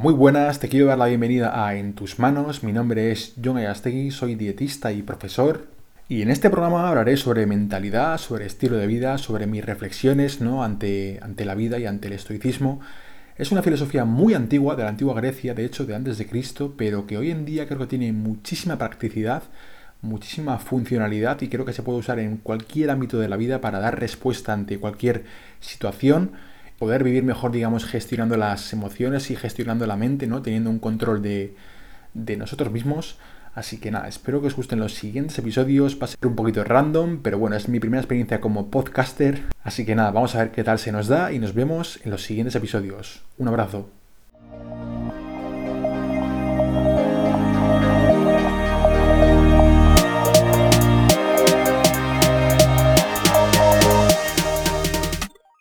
Muy buenas, te quiero dar la bienvenida a En tus manos. Mi nombre es John Ayastegui, soy dietista y profesor. Y en este programa hablaré sobre mentalidad, sobre estilo de vida, sobre mis reflexiones ¿no? ante, ante la vida y ante el estoicismo. Es una filosofía muy antigua, de la antigua Grecia, de hecho, de antes de Cristo, pero que hoy en día creo que tiene muchísima practicidad, muchísima funcionalidad y creo que se puede usar en cualquier ámbito de la vida para dar respuesta ante cualquier situación poder vivir mejor, digamos, gestionando las emociones y gestionando la mente, ¿no? Teniendo un control de, de nosotros mismos. Así que nada, espero que os gusten los siguientes episodios. Va a ser un poquito random, pero bueno, es mi primera experiencia como podcaster. Así que nada, vamos a ver qué tal se nos da y nos vemos en los siguientes episodios. Un abrazo.